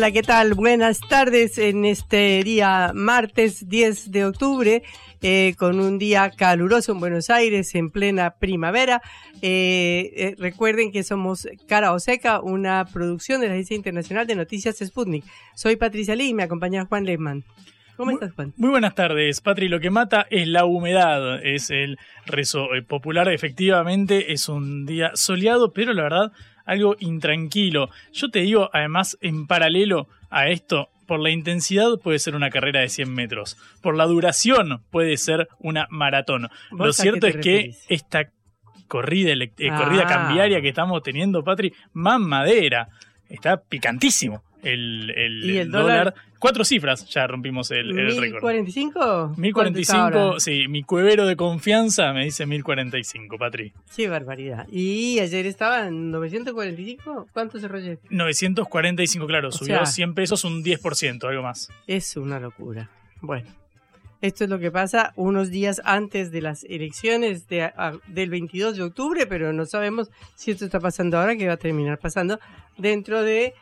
Hola, ¿qué tal? Buenas tardes en este día martes 10 de octubre, eh, con un día caluroso en Buenos Aires en plena primavera. Eh, eh, recuerden que somos Cara o Seca, una producción de la Agencia Internacional de Noticias Sputnik. Soy Patricia Lee y me acompaña Juan Lehmann. ¿Cómo estás, Juan? Muy buenas tardes, Patri. Lo que mata es la humedad, es el rezo popular. Efectivamente, es un día soleado, pero la verdad algo intranquilo. Yo te digo, además, en paralelo a esto, por la intensidad puede ser una carrera de 100 metros, por la duración puede ser una maratón. Lo cierto es que esta corrida, eh, corrida ah. cambiaria que estamos teniendo, Patri, más madera, está picantísimo el, el, dólar? Cuatro cifras ya rompimos el, el récord. ¿1045? 1045, sí, mi cuevero de confianza me dice 1045, Patri. Qué barbaridad. ¿Y ayer estaba en 945? ¿Cuánto cerró ayer? 945, claro, subió 100 pesos, un 10%, algo más. Es una locura. Bueno. Esto es lo que pasa unos días antes de las elecciones de, del 22 de octubre, pero no sabemos si esto está pasando ahora, que va a terminar pasando dentro de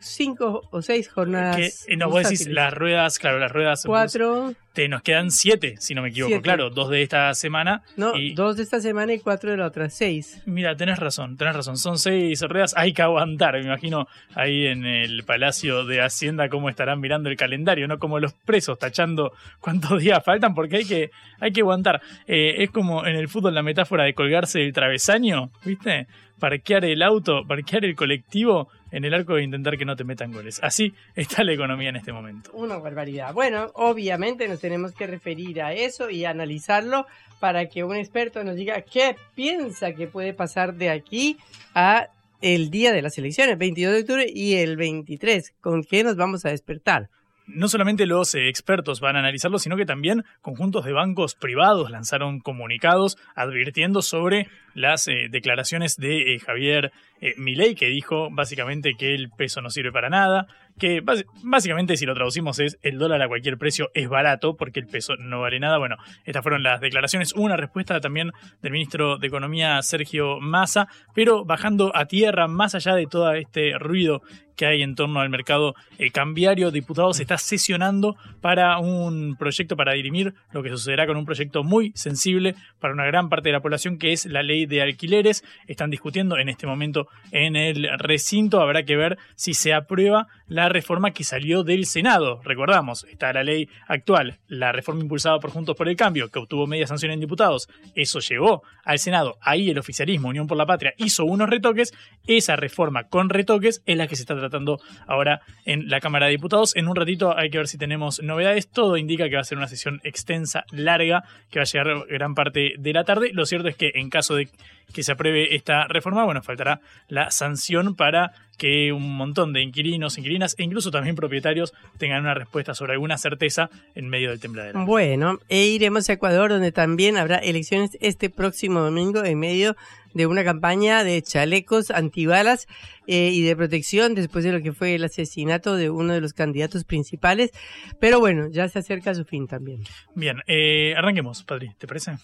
cinco o seis jornadas. Que, no, vos decís las ruedas, claro, las ruedas. Cuatro. Te, nos quedan siete, si no me equivoco, claro, dos de esta semana. No, dos de esta semana y cuatro de la otra, seis. Mira, tenés razón, tenés razón, son seis ruedas, hay que aguantar, me imagino ahí en el Palacio de Hacienda cómo estarán mirando el calendario, ¿no? Como los presos tachando cuántos días faltan, porque hay que, hay que aguantar. Eh, es como en el fútbol la metáfora de colgarse del travesaño, ¿viste? Parquear el auto, parquear el colectivo en el arco de intentar que no te metan goles. Así está la economía en este momento. Una barbaridad. Bueno, obviamente nos tenemos que referir a eso y analizarlo para que un experto nos diga qué piensa que puede pasar de aquí a el día de las elecciones, 22 de octubre y el 23. ¿Con qué nos vamos a despertar? no solamente los eh, expertos van a analizarlo, sino que también conjuntos de bancos privados lanzaron comunicados advirtiendo sobre las eh, declaraciones de eh, Javier Milei, que dijo básicamente que el peso no sirve para nada, que básicamente si lo traducimos es el dólar a cualquier precio es barato porque el peso no vale nada. Bueno, estas fueron las declaraciones. Una respuesta también del ministro de Economía Sergio Massa, pero bajando a tierra, más allá de todo este ruido que hay en torno al mercado eh, cambiario. Diputados está sesionando para un proyecto para dirimir lo que sucederá con un proyecto muy sensible para una gran parte de la población, que es la ley de alquileres. Están discutiendo en este momento en el recinto. Habrá que ver si se aprueba la reforma que salió del Senado. Recordamos, está la ley actual, la reforma impulsada por Juntos por el Cambio, que obtuvo media sanción en diputados. Eso llegó al Senado. Ahí el oficialismo, Unión por la Patria, hizo unos retoques. Esa reforma con retoques es la que se está tratando ahora en la Cámara de Diputados. En un ratito hay que ver si tenemos novedades. Todo indica que va a ser una sesión extensa, larga, que va a llegar gran parte de la tarde. Lo cierto es que en caso de que se apruebe esta reforma, bueno, faltará la sanción para que un montón de inquilinos, inquilinas e incluso también propietarios tengan una respuesta sobre alguna certeza en medio del tembladero. Bueno, e iremos a Ecuador, donde también habrá elecciones este próximo domingo en medio de una campaña de chalecos antibalas eh, y de protección después de lo que fue el asesinato de uno de los candidatos principales. Pero bueno, ya se acerca a su fin también. Bien, eh, arranquemos, Padre, ¿te parece?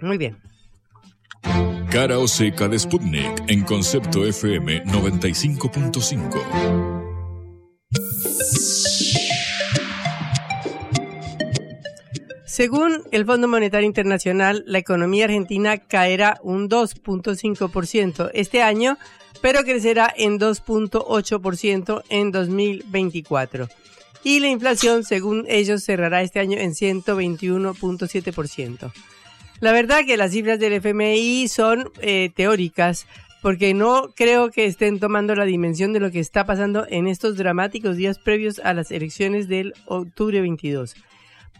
Muy bien. Cara o seca de Sputnik en concepto FM 95.5. Según el Fondo Monetario Internacional, la economía argentina caerá un 2.5% este año, pero crecerá en 2.8% en 2024. Y la inflación, según ellos, cerrará este año en 121.7%. La verdad que las cifras del FMI son eh, teóricas, porque no creo que estén tomando la dimensión de lo que está pasando en estos dramáticos días previos a las elecciones del octubre 22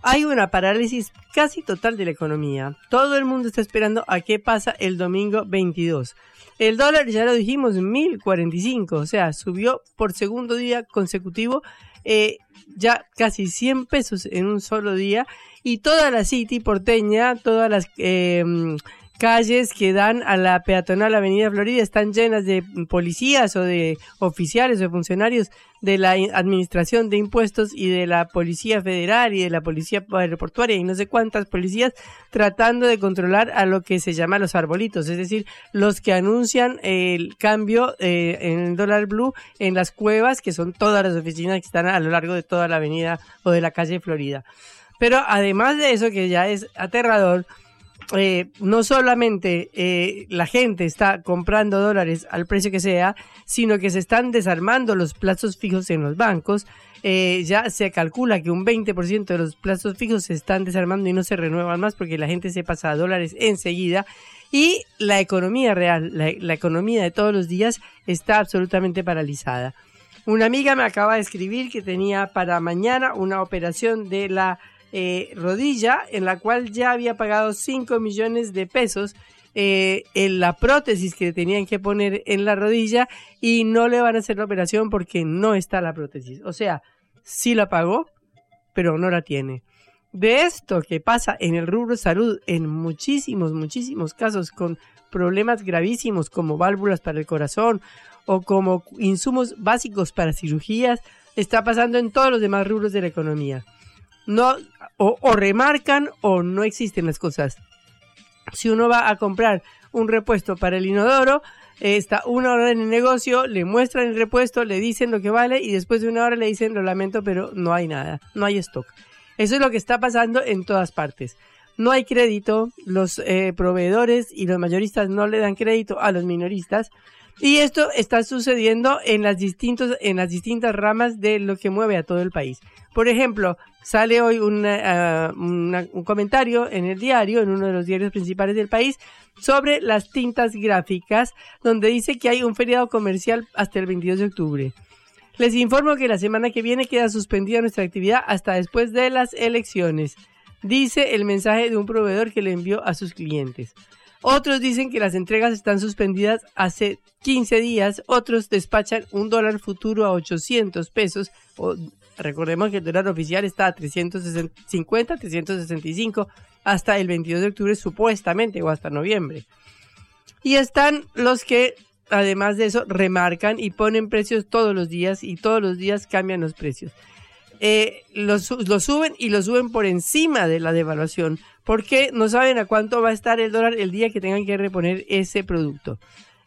hay una parálisis casi total de la economía. Todo el mundo está esperando a qué pasa el domingo 22. El dólar, ya lo dijimos, 1045, o sea, subió por segundo día consecutivo eh, ya casi 100 pesos en un solo día. Y toda la City porteña, todas las eh, calles que dan a la peatonal Avenida Florida están llenas de policías o de oficiales o funcionarios de la Administración de Impuestos y de la Policía Federal y de la Policía Aeroportuaria y no sé cuántas policías tratando de controlar a lo que se llama los arbolitos, es decir, los que anuncian el cambio eh, en el dólar blue en las cuevas, que son todas las oficinas que están a lo largo de toda la avenida o de la calle Florida. Pero además de eso, que ya es aterrador, eh, no solamente eh, la gente está comprando dólares al precio que sea, sino que se están desarmando los plazos fijos en los bancos. Eh, ya se calcula que un 20% de los plazos fijos se están desarmando y no se renuevan más porque la gente se pasa a dólares enseguida. Y la economía real, la economía de todos los días está absolutamente paralizada. Una amiga me acaba de escribir que tenía para mañana una operación de la eh, rodilla en la cual ya había pagado 5 millones de pesos eh, en la prótesis que tenían que poner en la rodilla y no le van a hacer la operación porque no está la prótesis. O sea, sí la pagó, pero no la tiene. De esto que pasa en el rubro salud en muchísimos, muchísimos casos con problemas gravísimos como válvulas para el corazón o como insumos básicos para cirugías, está pasando en todos los demás rubros de la economía no o, remarcan o no existen las cosas. Si uno va a comprar un repuesto para el inodoro, está una hora en el negocio, le muestran el repuesto, le dicen lo que vale y después de una hora le dicen lo lamento, pero no hay nada, no hay stock. Eso es lo que está pasando en todas partes. No hay crédito, los eh, proveedores y los mayoristas no le dan crédito a los minoristas y esto está sucediendo en las, distintos, en las distintas ramas de lo que mueve a todo el país. Por ejemplo, sale hoy ah, un comentario en el diario, en uno de los diarios principales del país, sobre las tintas gráficas, donde dice que hay un feriado comercial hasta el 22 de octubre. Les informo que la semana que viene queda suspendida nuestra actividad hasta después de las elecciones, dice el mensaje de un proveedor que le envió a sus clientes. Otros dicen que las entregas están suspendidas hace 15 días. Otros despachan un dólar futuro a 800 pesos. recordemos que el dólar oficial está a 350, 365 hasta el 22 de octubre supuestamente o hasta noviembre. Y están los que además de eso remarcan y ponen precios todos los días y todos los días cambian los precios. Eh, los, suben y los suben por encima de la devaluación porque no saben a cuánto va a estar el dólar el día que tengan que reponer ese producto.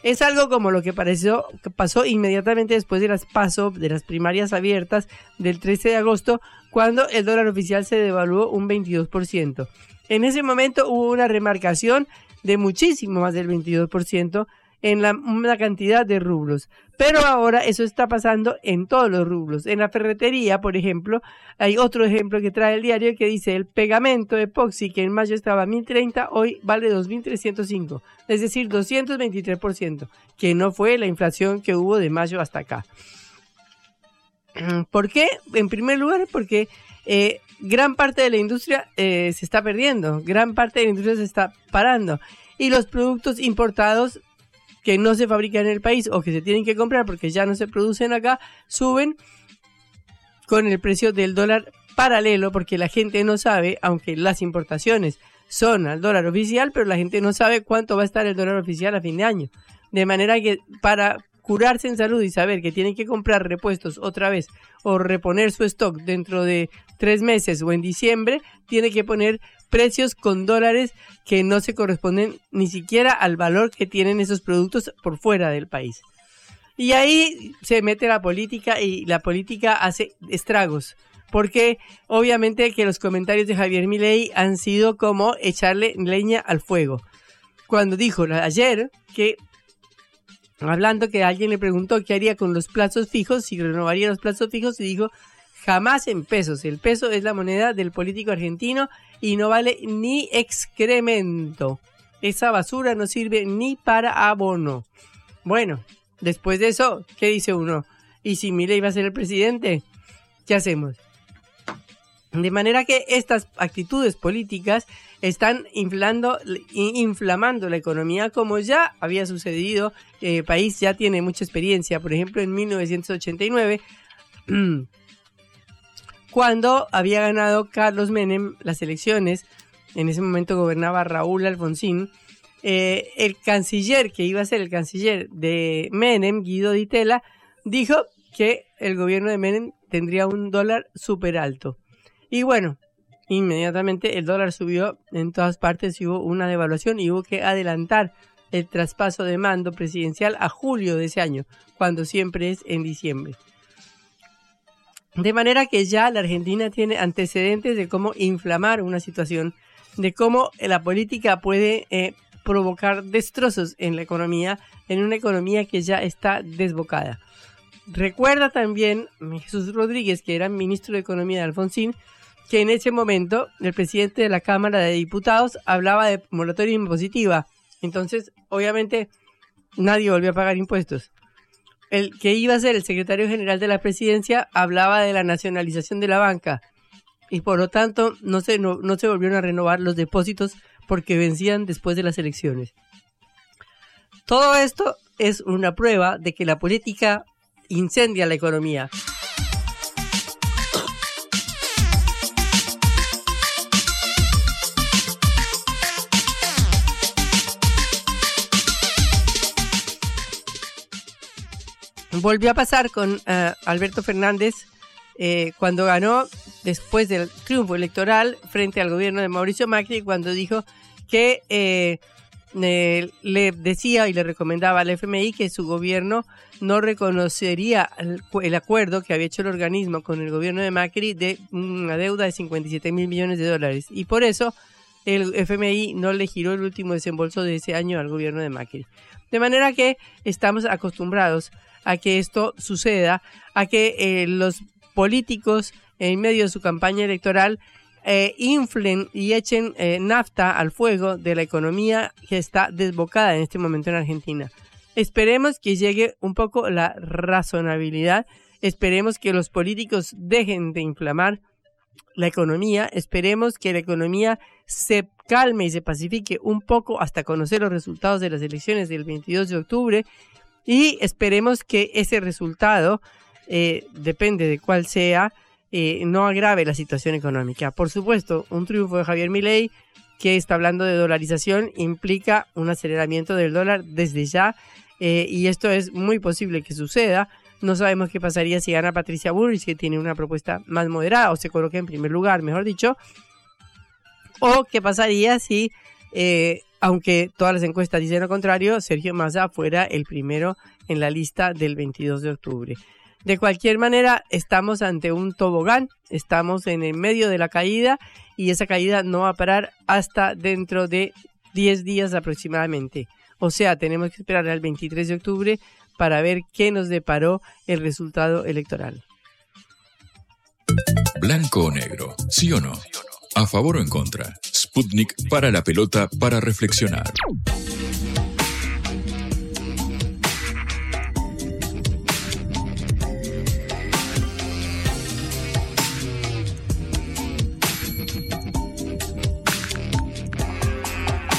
Es algo como lo que pasó inmediatamente después de las PASO, de las primarias abiertas del 13 de agosto, cuando el dólar oficial se devaluó un 22%. En ese momento hubo una remarcación de muchísimo más del 22%, en la, una cantidad de rublos. Pero ahora eso está pasando en todos los rublos. En la ferretería, por ejemplo, hay otro ejemplo que trae el diario que dice el pegamento epoxi que en mayo estaba a 1030, hoy vale 2305, es decir, 223%, que no fue la inflación que hubo de mayo hasta acá. ¿Por qué? En primer lugar, porque eh, gran parte de la industria eh, se está perdiendo, gran parte de la industria se está parando. y los productos importados que no se fabrican en el país o que se tienen que comprar porque ya no se producen acá, suben con el precio del dólar paralelo porque la gente no sabe, aunque las importaciones son al dólar oficial, pero la gente no sabe cuánto va a estar el dólar oficial a fin de año. De manera que para curarse en salud y saber que tienen que comprar repuestos otra vez o reponer su stock dentro de tres meses o en diciembre, tiene que poner precios con dólares que no se corresponden ni siquiera al valor que tienen esos productos por fuera del país. Y ahí se mete la política y la política hace estragos. Porque obviamente que los comentarios de Javier Milei han sido como echarle leña al fuego. Cuando dijo ayer que hablando que alguien le preguntó qué haría con los plazos fijos, si renovaría los plazos fijos, y dijo, jamás en pesos. El peso es la moneda del político argentino y no vale ni excremento. Esa basura no sirve ni para abono. Bueno, después de eso, ¿qué dice uno? ¿Y si Milei va a ser el presidente? ¿Qué hacemos? De manera que estas actitudes políticas están inflando, inflamando la economía como ya había sucedido. El país ya tiene mucha experiencia. Por ejemplo, en 1989, cuando había ganado Carlos Menem las elecciones, en ese momento gobernaba Raúl Alfonsín, eh, el canciller que iba a ser el canciller de Menem, Guido Di Tella, dijo que el gobierno de Menem tendría un dólar súper alto. Y bueno, inmediatamente el dólar subió en todas partes y hubo una devaluación y hubo que adelantar el traspaso de mando presidencial a julio de ese año, cuando siempre es en diciembre. De manera que ya la Argentina tiene antecedentes de cómo inflamar una situación, de cómo la política puede eh, provocar destrozos en la economía, en una economía que ya está desbocada. Recuerda también Jesús Rodríguez, que era ministro de Economía de Alfonsín, que en ese momento el presidente de la Cámara de Diputados hablaba de moratoria impositiva. Entonces, obviamente, nadie volvió a pagar impuestos. El que iba a ser el secretario general de la presidencia hablaba de la nacionalización de la banca y por lo tanto no se, no, no se volvieron a renovar los depósitos porque vencían después de las elecciones. Todo esto es una prueba de que la política incendia la economía. Volvió a pasar con eh, Alberto Fernández eh, cuando ganó después del triunfo electoral frente al gobierno de Mauricio Macri, cuando dijo que eh, le decía y le recomendaba al FMI que su gobierno no reconocería el, el, acuerdo que había hecho el organismo con el gobierno de Macri de una deuda de 57 mil millones de dólares. Y por eso el FMI no le giró el último desembolso de ese año al gobierno de Macri. De manera que estamos acostumbrados a que esto suceda, a que eh, los políticos en medio de su campaña electoral eh, inflen y echen eh, nafta al fuego de la economía que está desbocada en este momento en Argentina. Esperemos que llegue un poco la razonabilidad, esperemos que los políticos dejen de inflamar la economía, esperemos que la economía se calme y se pacifique un poco hasta conocer los resultados de las elecciones del 22 de octubre y esperemos que ese resultado, eh, depende de cuál sea, eh, no agrave la situación económica. Por supuesto, un triunfo de Javier Milei que está hablando de dolarización implica un aceleramiento del dólar desde ya eh, y esto es muy posible que suceda. No sabemos qué pasaría si gana Patricia Bullrich, que tiene una propuesta más moderada o se coloque en primer lugar, mejor dicho. O qué pasaría si aunque todas las encuestas dicen lo contrario, Sergio Massa fuera el primero en la lista del 22 de octubre. De cualquier manera, estamos ante un tobogán, estamos en el medio de la caída y esa caída no va a parar hasta dentro de 10 días aproximadamente. O sea, tenemos que esperar al 23 de octubre para ver qué nos deparó el resultado electoral. Blanco o negro, sí o no. ¿A favor o en contra? Sputnik para la pelota para reflexionar.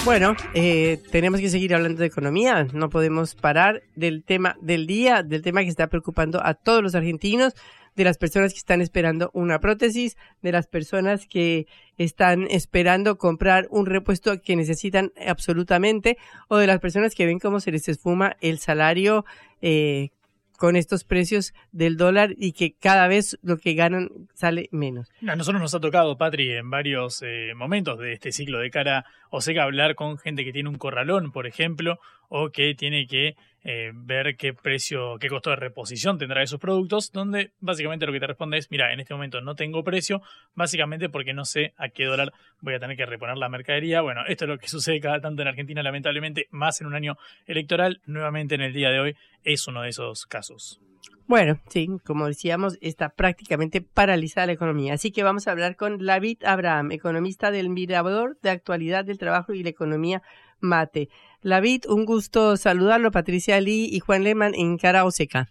Bueno, eh, tenemos que seguir hablando de economía, no podemos parar del tema del día, del tema que está preocupando a todos los argentinos, de las personas que están esperando una prótesis, de las personas que están esperando comprar un repuesto que necesitan absolutamente, o de las personas que ven cómo se les esfuma el salario eh, con estos precios del dólar y que cada vez lo que ganan sale menos. A nosotros nos ha tocado, Patri, en varios eh, momentos de este ciclo de cara o sea, hablar con gente que tiene un corralón, por ejemplo, o que tiene que eh, ver qué precio, qué costo de reposición tendrá esos productos, donde básicamente lo que te responde es, mira, en este momento no tengo precio, básicamente porque no sé a qué dólar voy a tener que reponer la mercadería. Bueno, esto es lo que sucede cada tanto en Argentina, lamentablemente, más en un año electoral, nuevamente en el día de hoy es uno de esos casos. Bueno, sí, como decíamos, está prácticamente paralizada la economía. Así que vamos a hablar con David Abraham, economista del Mirador de Actualidad del Trabajo y la Economía Mate. David, un gusto saludarlo. Patricia Lee y Juan Lehmann en Cara Oseca.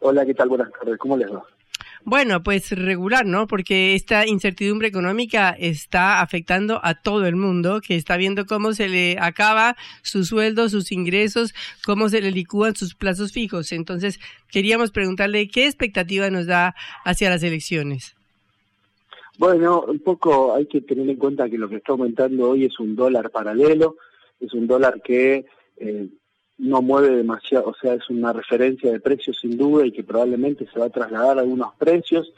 Hola, ¿qué tal? Buenas tardes. ¿Cómo les va? Bueno, pues regular, ¿no? Porque esta incertidumbre económica está afectando a todo el mundo, que está viendo cómo se le acaba su sueldo, sus ingresos, cómo se le licúan sus plazos fijos. Entonces, queríamos preguntarle qué expectativa nos da hacia las elecciones. Bueno, un poco hay que tener en cuenta que lo que está aumentando hoy es un dólar paralelo, es un dólar que eh, no mueve demasiado, o sea, es una referencia de precios sin duda y que probablemente se va a trasladar a algunos precios,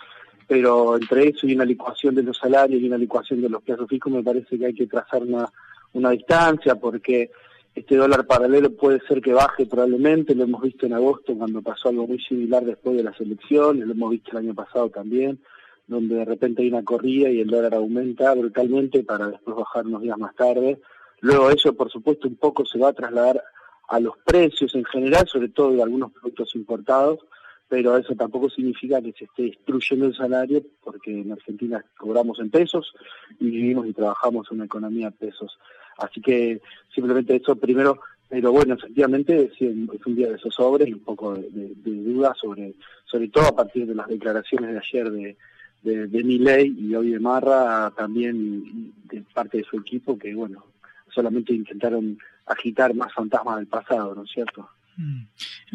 pero entre eso y una licuación de los salarios y una licuación de los plazos fijos me parece que hay que trazar una, una distancia porque este dólar paralelo puede ser que baje probablemente, lo hemos visto en agosto cuando pasó algo muy similar después de las elecciones, lo hemos visto el año pasado también, donde de repente hay una corrida y el dólar aumenta brutalmente para después bajar unos días más tarde. Luego eso, por supuesto, un poco se va a trasladar a los precios en general, sobre todo de algunos productos importados, pero eso tampoco significa que se esté destruyendo el salario, porque en Argentina cobramos en pesos y vivimos y trabajamos en una economía de pesos. Así que simplemente eso primero, pero bueno, efectivamente es un día de zozobra y un poco de, duda sobre, sobre todo a partir de las declaraciones de ayer de, de, de Miley y hoy de Marra, también de parte de su equipo, que bueno, solamente intentaron agitar más fantasmas del pasado, ¿no es cierto? Mm.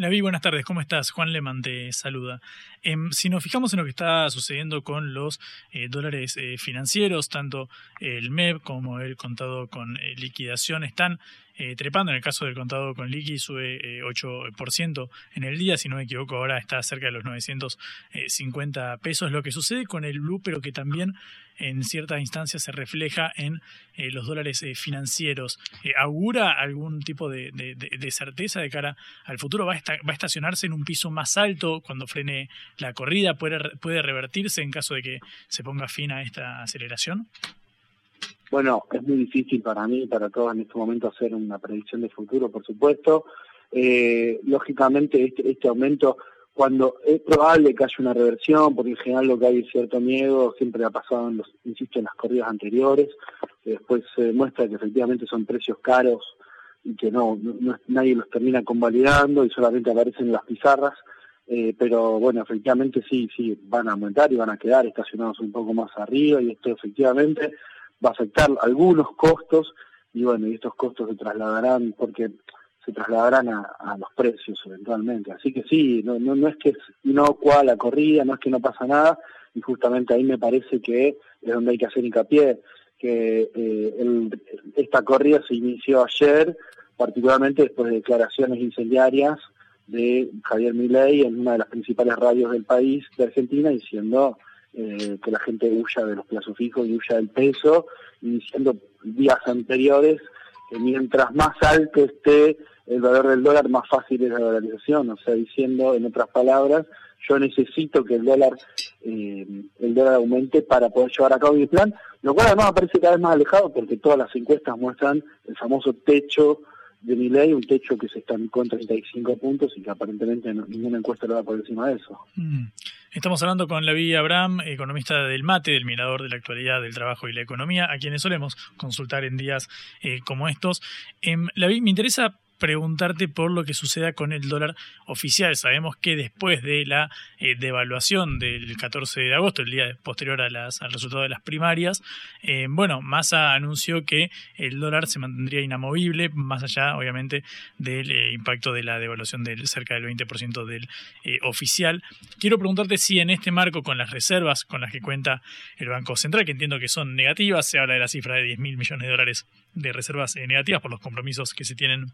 vi buenas tardes, ¿cómo estás? Juan Leman te saluda. Em, si nos fijamos en lo que está sucediendo con los eh, dólares eh, financieros, tanto el MEP como el contado con eh, liquidación están trepando. En el caso del contado con liqui sube 8% en el día, si no me equivoco, ahora está cerca de los 950 pesos. Lo que sucede con el blue, pero que también en cierta instancia se refleja en los dólares financieros. ¿Augura algún tipo de, certeza de cara al futuro? ¿Va a, ¿Va a estacionarse en un piso más alto cuando frene la corrida puede, puede revertirse en caso de que se ponga fin a esta aceleración? Bueno, es muy difícil para mí y para todos en este momento hacer una predicción de futuro, por supuesto. Eh, lógicamente, este, este aumento, cuando es probable que haya una reversión, porque en general lo que hay es cierto miedo, siempre ha pasado, en los, insisto, en las corridas anteriores, que después se demuestra que efectivamente son precios caros y que no, no nadie los termina convalidando y solamente aparecen en las pizarras. Eh, pero bueno, efectivamente sí, sí, van a aumentar y van a quedar estacionados un poco más arriba y esto efectivamente va a afectar algunos costos y bueno, y estos costos se trasladarán porque se trasladarán a, los precios eventualmente. Así que sí, no, no, no es que es inocua la corrida, no es que no pasa nada y justamente ahí me parece que es donde hay que hacer hincapié, que eh, esta corrida se inició ayer, particularmente después de declaraciones incendiarias de Javier Milei en una de las principales radios del país, de Argentina, diciendo eh, que la gente huya de los plazos fijos y huya del peso, y diciendo días anteriores que mientras más alto esté el valor del dólar, más fácil es la dolarización, o sea, diciendo en otras palabras, yo necesito que el dólar eh, el dólar aumente para poder llevar a cabo mi plan, lo cual además parece cada vez más alejado porque todas las encuestas muestran el famoso techo de mi ley, un techo que se está con 35 puntos y que aparentemente ninguna encuesta lo va por encima de eso. Mm. Estamos hablando con Lavi Abraham, economista del MATE, del Mirador de la Actualidad del Trabajo y la Economía, a quienes solemos consultar en días eh, como estos. Eh, Lavi, me interesa preguntarte por lo que suceda con el dólar oficial. Sabemos que después de la eh, devaluación del 14 de agosto, el día posterior a las, al resultado de las primarias, eh, bueno, Massa anunció que el dólar se mantendría inamovible, más allá, obviamente, del eh, impacto de la devaluación del cerca del 20% del oficial. Quiero preguntarte si en este marco, con las reservas con las que cuenta el Banco Central, que entiendo que son negativas, se habla de la cifra de 10 mil millones de dólares de reservas negativas por los compromisos que se tienen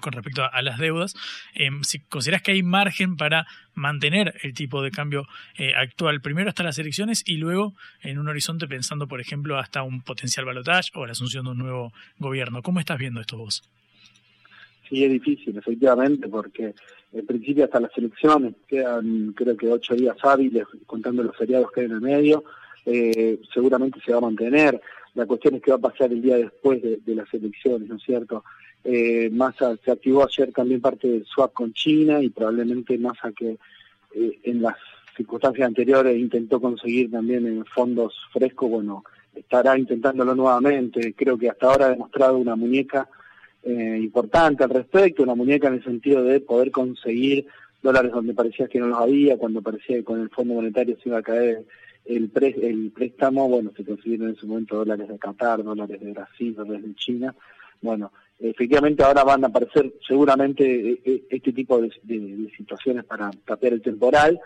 con respecto a, las deudas, em, si consideras que hay margen para mantener el tipo de cambio eh, actual, primero hasta las elecciones y luego en un horizonte pensando, por ejemplo, hasta un potencial balotaje o la asunción de un nuevo gobierno. ¿Cómo estás viendo esto vos? Sí, es difícil, efectivamente, porque en principio hasta las elecciones quedan creo que ocho días hábiles, contando los feriados que hay en el medio, eh, seguramente se va a mantener. La cuestión es qué va a pasar el día después de, de las elecciones, ¿no es cierto? Eh, Massa se activó ayer también parte del swap con China y probablemente Massa que eh, en las circunstancias anteriores intentó conseguir también en fondos frescos, bueno, estará intentándolo nuevamente. Creo que hasta ahora ha demostrado una muñeca eh, importante al respecto, una muñeca en el sentido de poder conseguir dólares donde parecía que no los había, cuando parecía que con el Fondo Monetario se iba a caer el, el préstamo, bueno, se consiguieron en ese momento dólares de Qatar, dólares de Brasil, dólares de China. Bueno, efectivamente ahora van a aparecer seguramente eh, eh, este tipo de, situaciones para tapear el temporal,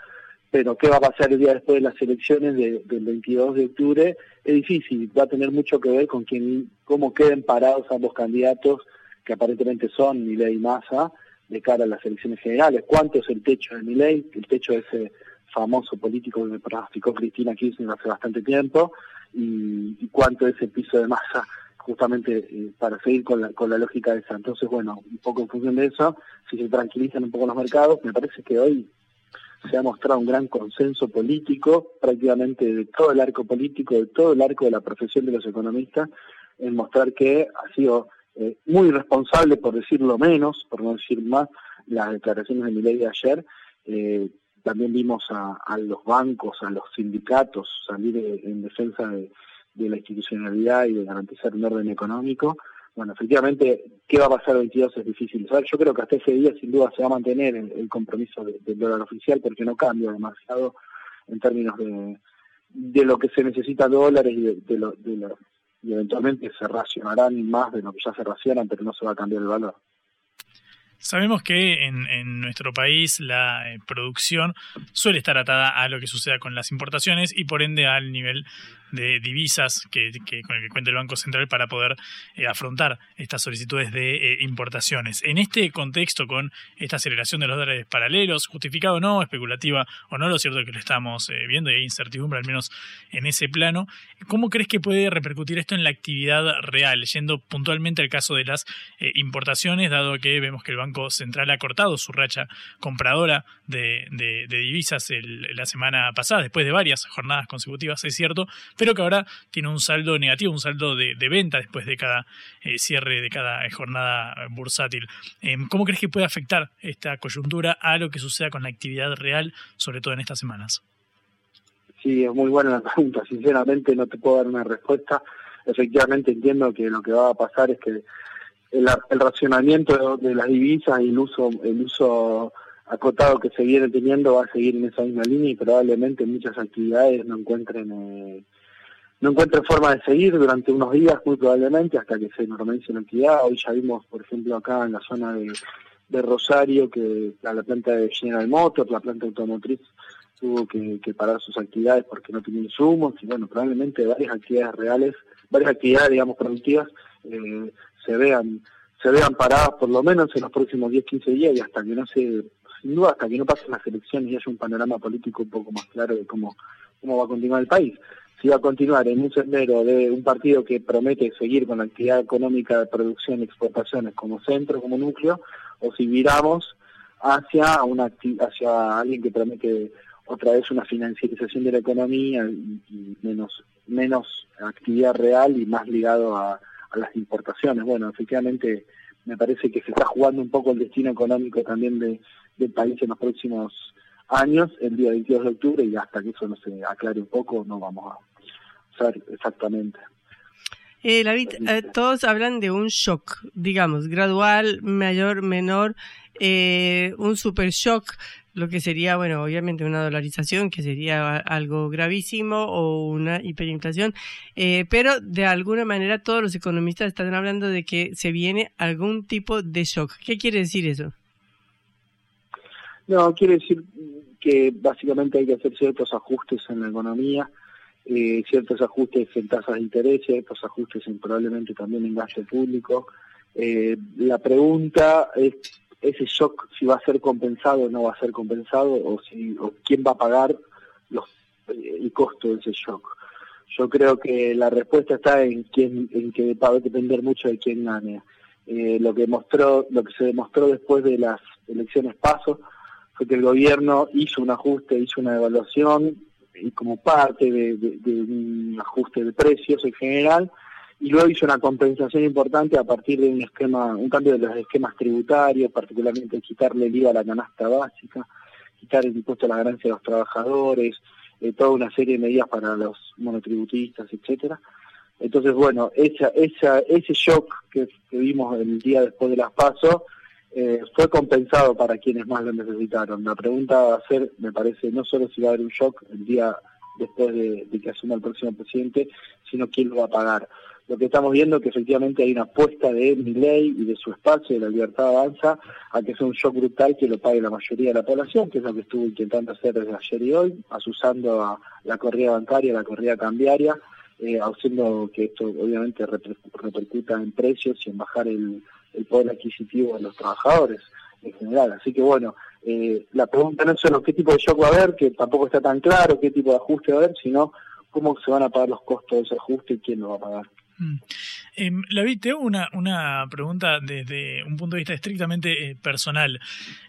pero qué va a pasar el día después de las elecciones del 22 de octubre es difícil, va a tener mucho que ver con quién, cómo queden parados ambos candidatos que aparentemente son Milei y Massa de cara a las elecciones generales. ¿Cuánto es el techo de Milei? El techo de ese famoso político que me practicó Cristina Kirchner hace bastante tiempo y, y cuánto es el piso de Massa justamente eh, para seguir con la, con la lógica de esa. Entonces, bueno, un poco en función de eso, si se tranquilizan un poco los mercados, me parece que hoy se ha mostrado un gran consenso político, prácticamente de todo el arco político, de todo el arco de la profesión de los economistas, en mostrar que ha sido eh, muy responsable, por decirlo menos, por no decir más, las declaraciones de mi ley de ayer. Eh, también vimos a, a, los bancos, a los sindicatos salir en defensa de, de la institucionalidad y de garantizar un orden económico. Bueno, efectivamente, ¿qué va a pasar el 22 es difícil saber. Yo creo que hasta ese día sin duda se va a mantener el, compromiso del dólar oficial porque no cambia demasiado en términos de, de lo que se necesita dólares y de, lo, de lo, y eventualmente se racionarán más de lo que ya se racionan, pero no se va a cambiar el valor. Sabemos que en, nuestro país la eh, producción suele estar atada a lo que suceda con las importaciones y por ende al nivel de divisas que, con el que cuenta el Banco Central para poder eh, afrontar estas solicitudes de eh, importaciones. En este contexto, con esta aceleración de los dólares paralelos, justificado o no, especulativa o no, lo cierto es que lo estamos viendo y hay incertidumbre al menos en ese plano, ¿cómo crees que puede repercutir esto en la actividad real? Yendo puntualmente al caso de las importaciones, dado que vemos que el Banco Banco Central ha cortado su racha compradora de, divisas la semana pasada, después de varias jornadas consecutivas, es cierto, pero que ahora tiene un saldo negativo, un saldo de, venta después de cada eh, cierre, de cada jornada bursátil. Em, ¿Cómo crees que puede afectar esta coyuntura a lo que suceda con la actividad real, sobre todo en estas semanas? Sí, es muy buena la pregunta. Sinceramente no te puedo dar una respuesta. Efectivamente entiendo que lo que va a pasar es que el, racionamiento de, las divisas y el uso, el uso acotado que se viene teniendo va a seguir en esa misma línea y probablemente muchas actividades no encuentren eh, no encuentren forma de seguir durante unos días muy probablemente hasta que se normalice la actividad. Hoy ya vimos, por ejemplo, acá en la zona de, Rosario que la planta de General Motors, la planta automotriz tuvo que, parar sus actividades porque no tenía insumos y bueno, probablemente varias actividades reales, varias actividades, digamos, productivas eh, se vean se vean paradas por lo menos en los próximos 10, 15 días y hasta que no se, sin duda, hasta que no pasen las elecciones y haya un panorama político un poco más claro de cómo, cómo va a continuar el país. Si va a continuar en un sendero de un partido que promete seguir con la actividad económica de producción y exportaciones como centro, como núcleo, o si viramos hacia, una, hacia alguien que promete otra vez una financiarización de la economía y menos, menos actividad real y más ligado a a las importaciones. Bueno, efectivamente me parece que se está jugando un poco el destino económico también de, del país en los próximos años, el día 22 de octubre, y hasta que eso no se aclare un poco, no vamos a saber exactamente. Eh, eh, todos hablan de un shock, digamos, gradual, mayor, menor, eh, un super shock, lo que sería, bueno, obviamente una dolarización, que sería algo gravísimo, o una hiperinflación, eh, pero de alguna manera todos los economistas están hablando de que se viene algún tipo de shock. ¿Qué quiere decir eso? No, quiere decir que básicamente hay que hacer ciertos ajustes en la economía, eh, ciertos ajustes en tasas de interés, ciertos ajustes en, probablemente también en gasto público. Eh, la pregunta es ese shock si va a ser compensado o no va a ser compensado o si o quién va a pagar los, eh, el costo de ese shock. Yo creo que la respuesta está en quién, en que va a depender mucho de quién gane. lo que mostró, lo que se demostró después de las elecciones paso fue que el gobierno hizo un ajuste, hizo una evaluación y como parte de, un ajuste de precios en general, y luego hizo una compensación importante a partir de un esquema, un cambio de los esquemas tributarios, particularmente quitarle el IVA a la canasta básica, quitar el impuesto a la ganancia de los trabajadores, eh, toda una serie de medidas para los monotributistas, etcétera. Entonces, bueno, esa, esa, ese shock que, que vimos el día después de las pasos eh, fue compensado para quienes más lo necesitaron. La pregunta va a ser, me parece, no solo si va a haber un shock el día después de, que asuma el próximo presidente, sino quién lo va a pagar. Lo que estamos viendo es que efectivamente hay una apuesta de mi ley y de su espacio, de la libertad avanza, a que sea un shock brutal que lo pague la mayoría de la población, que es lo que estuvo intentando hacer desde ayer y hoy, asusando a la corrida bancaria, la corrida cambiaria, eh, haciendo que esto obviamente repercuta en precios y en bajar el, el poder adquisitivo de los trabajadores en general. Así que bueno, eh, la pregunta no es solo qué tipo de shock va a haber, que tampoco está tan claro qué tipo de ajuste va a haber, sino cómo se van a pagar los costos de ese ajuste y quién lo va a pagar. Mm. Eh, la vi, tengo una, una pregunta desde un punto de vista estrictamente eh, personal.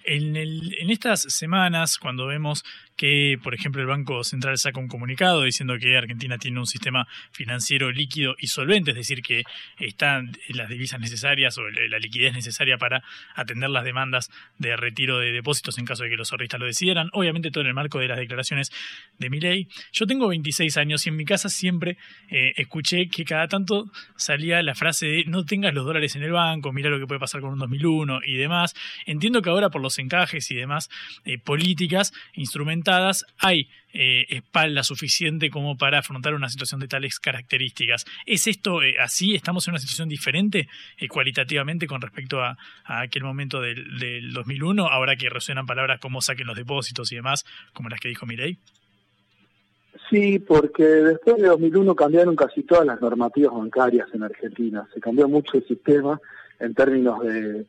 En, en estas semanas, cuando vemos que, por ejemplo, el Banco Central saca un comunicado diciendo que Argentina tiene un sistema financiero líquido y solvente, es decir, que están las divisas necesarias o la liquidez necesaria para atender las demandas de retiro de depósitos en caso de que los ahorristas lo decidieran. Obviamente todo en el marco de las declaraciones de mi ley. Yo tengo 26 años y en mi casa siempre eh, escuché que cada tanto salía la frase de no tengas los dólares en el banco, mira lo que puede pasar con un 2001 y demás. Entiendo que ahora por los encajes y demás eh, políticas, instrumentales, hay eh, espalda suficiente como para afrontar una situación de tales características. ¿Es esto eh, así? ¿Estamos en una situación diferente eh, cualitativamente con respecto a, aquel momento del, 2001, ahora que resuenan palabras como saquen los depósitos y demás, como las que dijo Mirei? Sí, porque después de 2001 cambiaron casi todas las normativas bancarias en Argentina. Se cambió mucho el sistema en términos de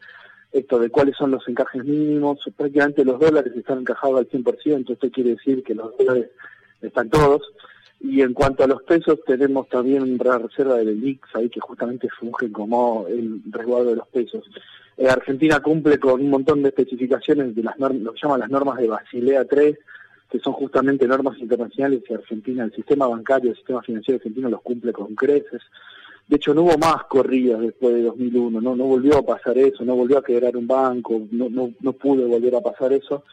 esto de cuáles son los encajes mínimos, prácticamente los dólares están encajados al 100%, esto quiere decir que los dólares están todos, y en cuanto a los pesos tenemos también una reserva del IX ahí que justamente funge como el resguardo de los pesos. Eh, Argentina cumple con un montón de especificaciones de las normas, lo que llaman las normas de Basilea 3, que son justamente normas internacionales y Argentina, el sistema bancario, el sistema financiero argentino los cumple con creces. De hecho, no hubo más corridas después de 2001, no, no volvió a pasar eso, no volvió a quebrar un banco, no, no, no pudo volver a pasar eso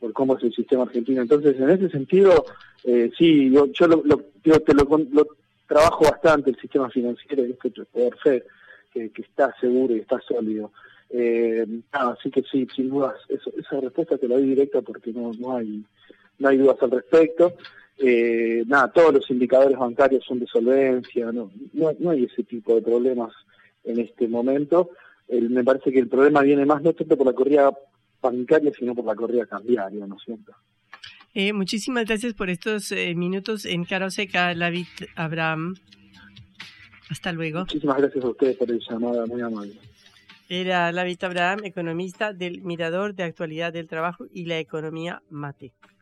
por cómo es el sistema argentino. Entonces, en ese sentido, eh, sí, yo, yo lo, lo, te lo, trabajo bastante el sistema financiero y esto poder ser que, está seguro y está sólido. Eh, así que sí, sin dudas, eso, esa respuesta te la doy directa porque no, no hay no hay dudas al respecto eh, nada, todos los indicadores bancarios son de solvencia, no, no, hay ese tipo de problemas en este momento. me parece que el problema viene más no tanto por la corrida bancaria, sino por la corrida cambiaria, ¿no es cierto? Eh, muchísimas gracias por estos eh, minutos en Cara Seca, David Abraham. Hasta luego. Muchísimas gracias a ustedes por el llamada, muy amable. Era David Abraham, economista del Mirador de Actualidad del Trabajo y la Economía Mate.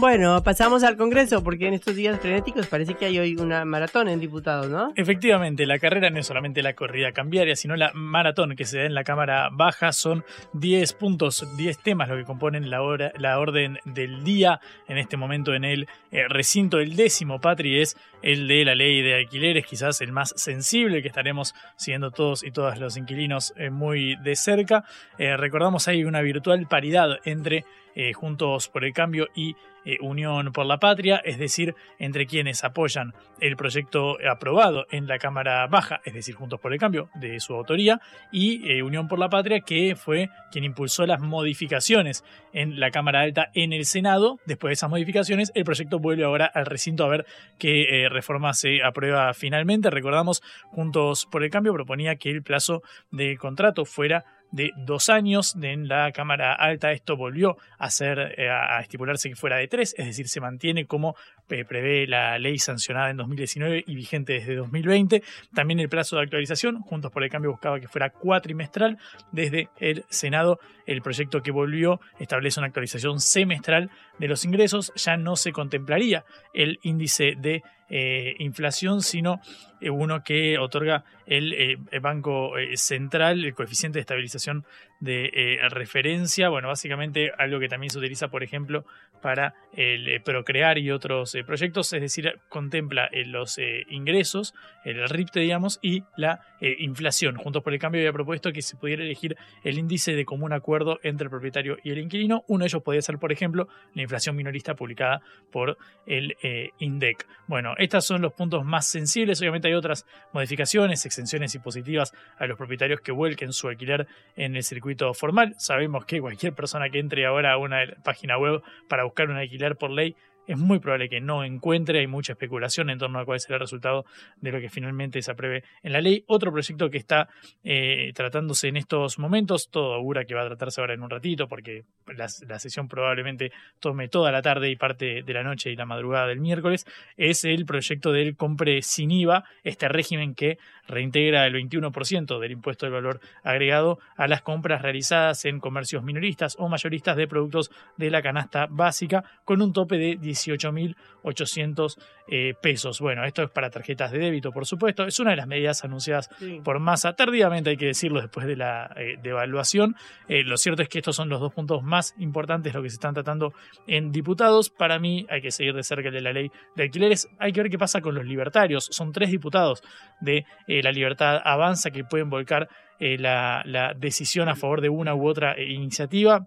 Bueno, pasamos al Congreso porque en estos días frenéticos parece que hay hoy una maratón en diputados, ¿no? Efectivamente, la carrera no es solamente la corrida cambiaria, sino la maratón que se da en la Cámara Baja. Son 10 puntos, 10 temas lo que componen la, hora, la orden del día en este momento en el eh, recinto. El décimo, Patri, es el de la ley de alquileres, quizás el más sensible que estaremos siguiendo todos y todas los inquilinos eh, muy de cerca. Eh, recordamos hay una virtual paridad entre eh, Juntos por el Cambio y eh, Unión por la Patria, es decir, entre quienes apoyan el proyecto aprobado en la Cámara Baja, es decir, Juntos por el Cambio, de su autoría, y Unión por la Patria, que fue quien impulsó las modificaciones en la Cámara Alta en el Senado. Después de esas modificaciones, el proyecto vuelve ahora al recinto a ver qué reforma se aprueba finalmente. Recordamos, Juntos por el Cambio proponía que el plazo de contrato fuera de dos años. En la Cámara Alta esto volvió a, ser, eh, a estipularse que fuera de tres, es decir, se mantiene como eh, prevé la ley sancionada en 2019 y vigente desde 2020. También el plazo de actualización, Juntos por el Cambio buscaba que fuera cuatrimestral. Desde el Senado, el proyecto que volvió establece una actualización semestral de los ingresos. Ya no se contemplaría el índice de eh, inflación, sino eh, uno que otorga el, eh, Banco Central, el coeficiente de estabilización de referencia. Bueno, básicamente algo que también se utiliza, por ejemplo, para el Procrear y otros proyectos, es decir, contempla los ingresos, el RIPTE, digamos, y la inflación. Juntos por el Cambio había propuesto que se pudiera elegir el índice de común acuerdo entre el propietario y el inquilino. Uno de ellos podría ser, por ejemplo, la inflación minorista publicada por el INDEC. Bueno, estos son los puntos más sensibles. Obviamente hay otras modificaciones, exenciones impositivas a los propietarios que vuelquen su alquiler en el circuito formal. Sabemos que cualquier persona que entre ahora a una página web para buscar un alquiler por ley es muy probable que no encuentre, hay mucha especulación en torno a cuál será el resultado de lo que finalmente se apruebe en la ley. Otro proyecto que está eh, tratándose en estos momentos, todo augura que va a tratarse ahora en un ratito, porque la, sesión probablemente tome toda la tarde y parte de la noche y la madrugada del miércoles, es el proyecto del compre sin IVA, este régimen que reintegra el 21% del impuesto del valor agregado a las compras realizadas en comercios minoristas o mayoristas de productos de la canasta básica, con un tope de 10 18.800 eh, pesos. Bueno, esto es para tarjetas de débito, por supuesto. Es una de las medidas anunciadas por masa tardíamente, hay que decirlo, después de la eh, devaluación. Eh, lo cierto es que estos son los dos puntos más importantes, lo que se están tratando en diputados. Para mí hay que seguir de cerca el de la ley de alquileres. Hay que ver qué pasa con los libertarios. Son tres diputados de la libertad avanza que pueden volcar la, la decisión a favor de una u otra iniciativa.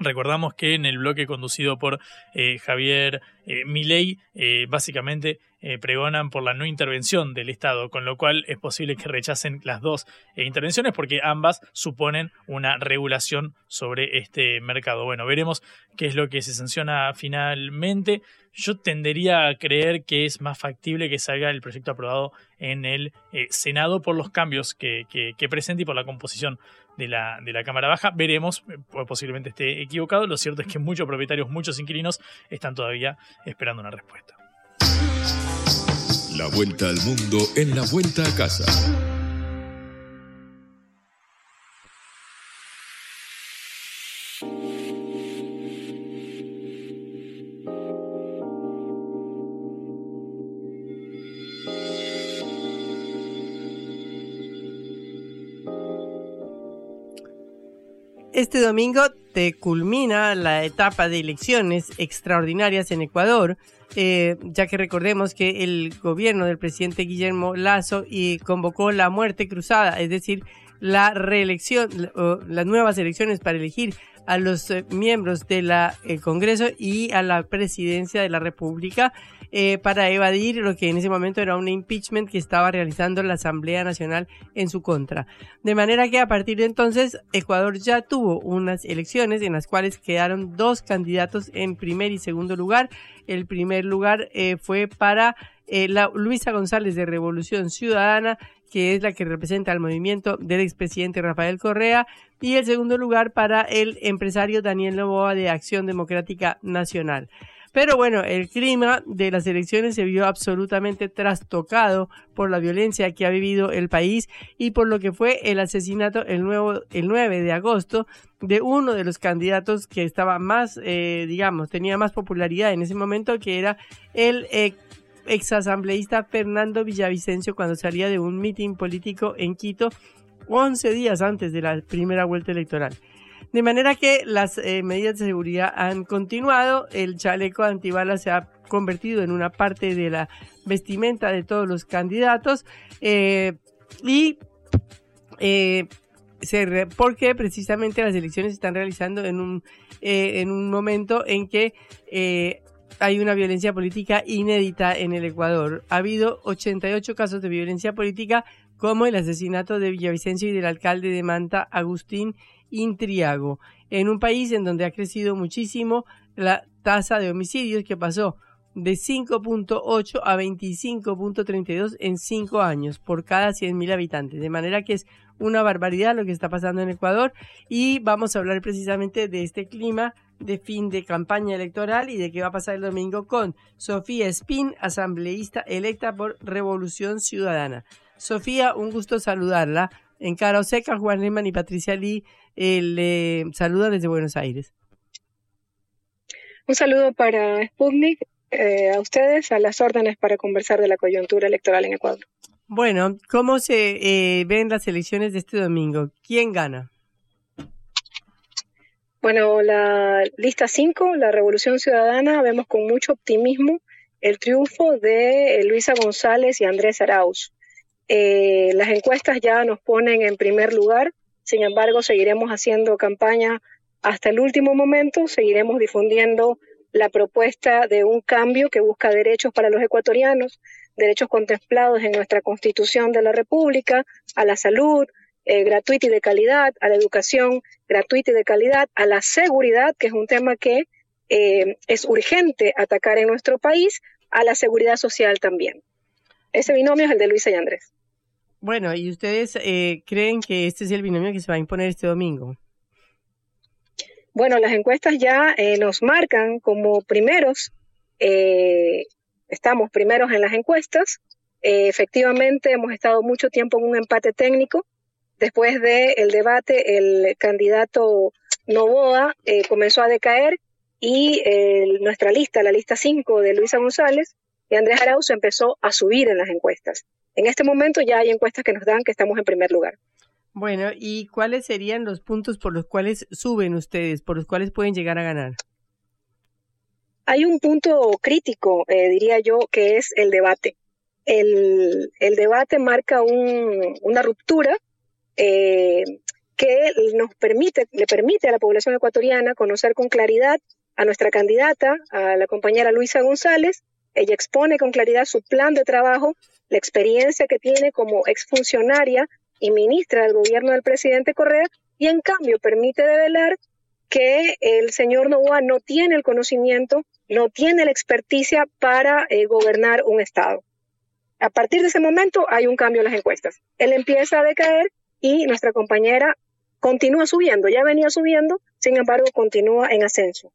Recordamos que en el bloque conducido por eh, Javier eh, Milei, eh, básicamente eh, pregonan por la no intervención del Estado, con lo cual es posible que rechacen las dos intervenciones porque ambas suponen una regulación sobre este mercado. Bueno, veremos qué es lo que se sanciona finalmente. Yo tendería a creer que es más factible que salga el proyecto aprobado en el Senado por los cambios que, presenta y por la composición de la Cámara Baja. Veremos, posiblemente esté equivocado. Lo cierto es que muchos propietarios, muchos inquilinos están todavía esperando una respuesta. La vuelta al mundo en la vuelta a casa. Este domingo te culmina la etapa de elecciones extraordinarias en Ecuador, eh, ya que recordemos que el gobierno del presidente Guillermo Lazo y convocó la muerte cruzada, es decir, la reelección, las nuevas elecciones para elegir a los eh, miembros del Congreso y a la presidencia de la República eh, para evadir lo que en ese momento era un impeachment que estaba realizando la Asamblea Nacional en su contra. De manera que a partir de entonces Ecuador ya tuvo unas elecciones en las cuales quedaron dos candidatos en primer y segundo lugar. El primer lugar eh, fue para eh, la Luisa González de Revolución Ciudadana, que es la que representa al movimiento del expresidente Rafael Correa, y el segundo lugar para el empresario Daniel Novoa de Acción Democrática Nacional. Pero bueno, el clima de las elecciones se vio absolutamente trastocado por la violencia que ha vivido el país y por lo que fue el asesinato el, nuevo, el 9 de agosto de uno de los candidatos que estaba más, eh, digamos, tenía más popularidad en ese momento, que era el exasambleísta Fernando Villavicencio cuando salía de un mitin político en Quito 11 días antes de la primera vuelta electoral. De manera que las eh, medidas de seguridad han continuado, el chaleco antibalas se ha convertido en una parte de la vestimenta de todos los candidatos eh, y eh, porque precisamente las elecciones se están realizando en un, eh, en un momento en que hay una violencia política inédita en el Ecuador. Ha habido 88 casos de violencia política, como el asesinato de Villavicencio y del alcalde de Manta, Agustín Intriago, en un país en donde ha crecido muchísimo la tasa de homicidios que pasó de 5.8 a 25.32 en 5 años por cada 100.000 habitantes. De manera que es una barbaridad lo que está pasando en Ecuador y vamos a hablar precisamente de este clima de fin de campaña electoral y de qué va a pasar el domingo con Sofía Espín, asambleísta electa por Revolución Ciudadana. Sofía, un gusto saludarla. En Cara Oseca, Juan Lehmann y Patricia Lee eh, le saludan desde Buenos Aires. Un saludo para Sputnik, eh, a ustedes, a las órdenes para conversar de la coyuntura electoral en Ecuador. Bueno, ¿cómo se eh, ven las elecciones de este domingo? ¿Quién gana? Bueno, la lista 5, la Revolución Ciudadana, vemos con mucho optimismo el triunfo de Luisa González y Andrés Arauz. Eh, las encuestas ya nos ponen en primer lugar, sin embargo, seguiremos haciendo campaña hasta el último momento, seguiremos difundiendo la propuesta de un cambio que busca derechos para los ecuatorianos, derechos contemplados en nuestra Constitución de la República, a la salud eh, gratuita y de calidad, a la educación gratuita y de calidad, a la seguridad, que es un tema que eh, es urgente atacar en nuestro país, a la seguridad social también. Ese binomio es el de Luisa y Andrés. Bueno, ¿y ustedes eh, creen que este es el binomio que se va a imponer este domingo? Bueno, las encuestas ya eh, nos marcan como primeros, eh, estamos primeros en las encuestas. Eh, efectivamente, hemos estado mucho tiempo en un empate técnico. Después del debate, el candidato Novoa comenzó a decaer y nuestra lista, la lista 5 de Luisa González y Andrés Arauz, empezó a subir en las encuestas. En este momento ya hay encuestas que nos dan que estamos en primer lugar. Bueno, ¿y cuáles serían los puntos por los cuales suben ustedes, por los cuales pueden llegar a ganar? Hay un punto crítico, eh, diría yo, que es el debate. El, el debate marca un, una ruptura eh, que nos permite, le permite a la población ecuatoriana conocer con claridad a nuestra candidata, a la compañera Luisa González. Ella expone con claridad su plan de trabajo, la experiencia que tiene como exfuncionaria y ministra del gobierno del presidente Correa y en cambio permite develar que el señor Novoa no tiene el conocimiento, no tiene la experticia para eh, gobernar un Estado. A partir de ese momento hay un cambio en las encuestas. Él empieza a decaer y nuestra compañera continúa subiendo, ya venía subiendo, sin embargo continúa en ascenso.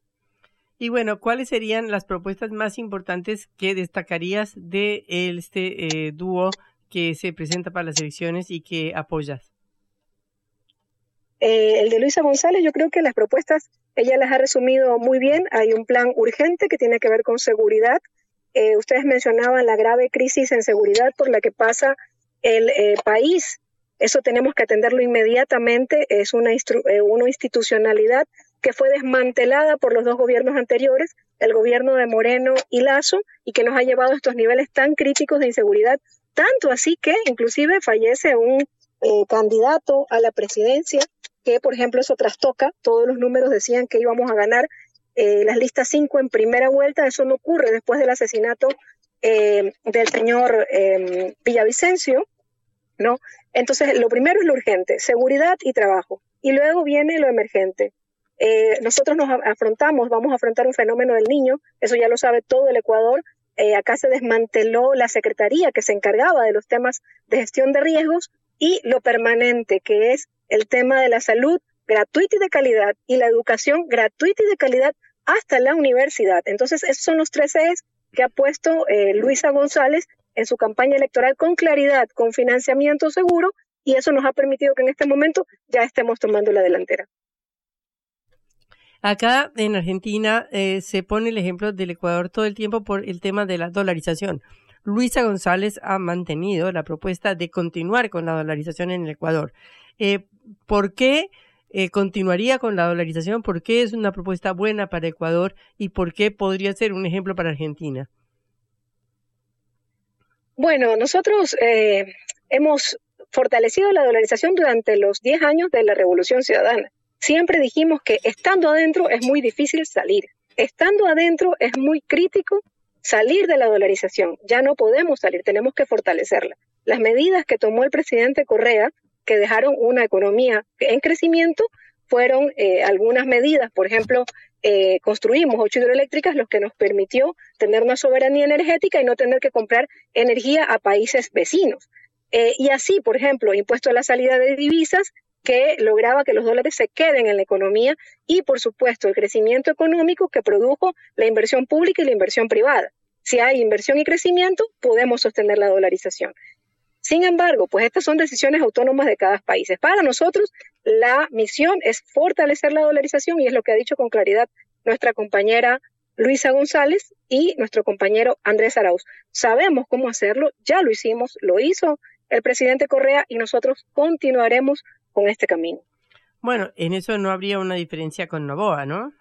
Y bueno, ¿cuáles serían las propuestas más importantes que destacarías de este eh, dúo que se presenta para las elecciones y que apoyas? Eh, el de Luisa González, yo creo que las propuestas, ella las ha resumido muy bien. Hay un plan urgente que tiene que ver con seguridad. Eh, ustedes mencionaban la grave crisis en seguridad por la que pasa el país. Eso tenemos que atenderlo inmediatamente. Es una, una institucionalidad que fue desmantelada por los dos gobiernos anteriores, el gobierno de Moreno y Lazo, y que nos ha llevado a estos niveles tan críticos de inseguridad tanto así que inclusive fallece un eh, candidato a la presidencia que, por ejemplo, eso trastoca, todos los números decían que íbamos a ganar eh, las listas 5 en primera vuelta, eso no ocurre después del asesinato eh, del señor em, Villavicencio, ¿no? Entonces, lo primero es lo urgente, seguridad y trabajo, y luego viene lo emergente. Nosotros nos afrontamos, vamos a afrontar un fenómeno del niño, eso ya lo sabe todo el Ecuador, eh, acá se desmanteló la secretaría que se encargaba de los temas de gestión de riesgos y lo permanente, que es el tema de la salud gratuita y de calidad y la educación gratuita y de calidad hasta la universidad. Entonces, esos son los tres ejes que ha puesto eh, Luisa González en su campaña electoral con claridad, con financiamiento seguro, y eso nos ha permitido que en este momento ya estemos tomando la delantera. Acá en Argentina eh, se pone el ejemplo del Ecuador todo el tiempo por el tema de la dolarización. Luisa González ha mantenido la propuesta de continuar con la dolarización en el Ecuador. Eh, ¿Por qué eh, continuaría con la dolarización? ¿Por qué es una propuesta buena para Ecuador y por qué podría ser un ejemplo para Argentina? Bueno, nosotros hemos fortalecido la dolarización durante los 10 años de la Revolución Ciudadana. Siempre dijimos que estando adentro es muy difícil salir. Estando adentro es muy crítico salir de la dolarización. Ya no podemos salir, tenemos que fortalecerla. Las medidas que tomó el presidente Correa, que dejaron una economía en crecimiento, fueron eh, algunas medidas, por ejemplo, eh, construimos ocho hidroeléctricas, lo que nos permitió tener una soberanía energética y no tener que comprar energía a países vecinos. Eh, y así, por ejemplo, impuesto a la salida de divisas que lograba que los dólares se queden en la economía y, por supuesto, el crecimiento económico que produjo la inversión pública y la inversión privada. Si hay inversión y crecimiento, podemos sostener la dolarización. Sin embargo, pues estas son decisiones autónomas de cada país. Para nosotros, la misión es fortalecer la dolarización y es lo que ha dicho con claridad nuestra compañera Luisa González y nuestro compañero Andrés Arauz. Sabemos cómo hacerlo, ya lo hicimos, lo hizo el presidente Correa y nosotros continuaremos con este camino. Bueno, en eso no habría una diferencia con Novoa, ¿no?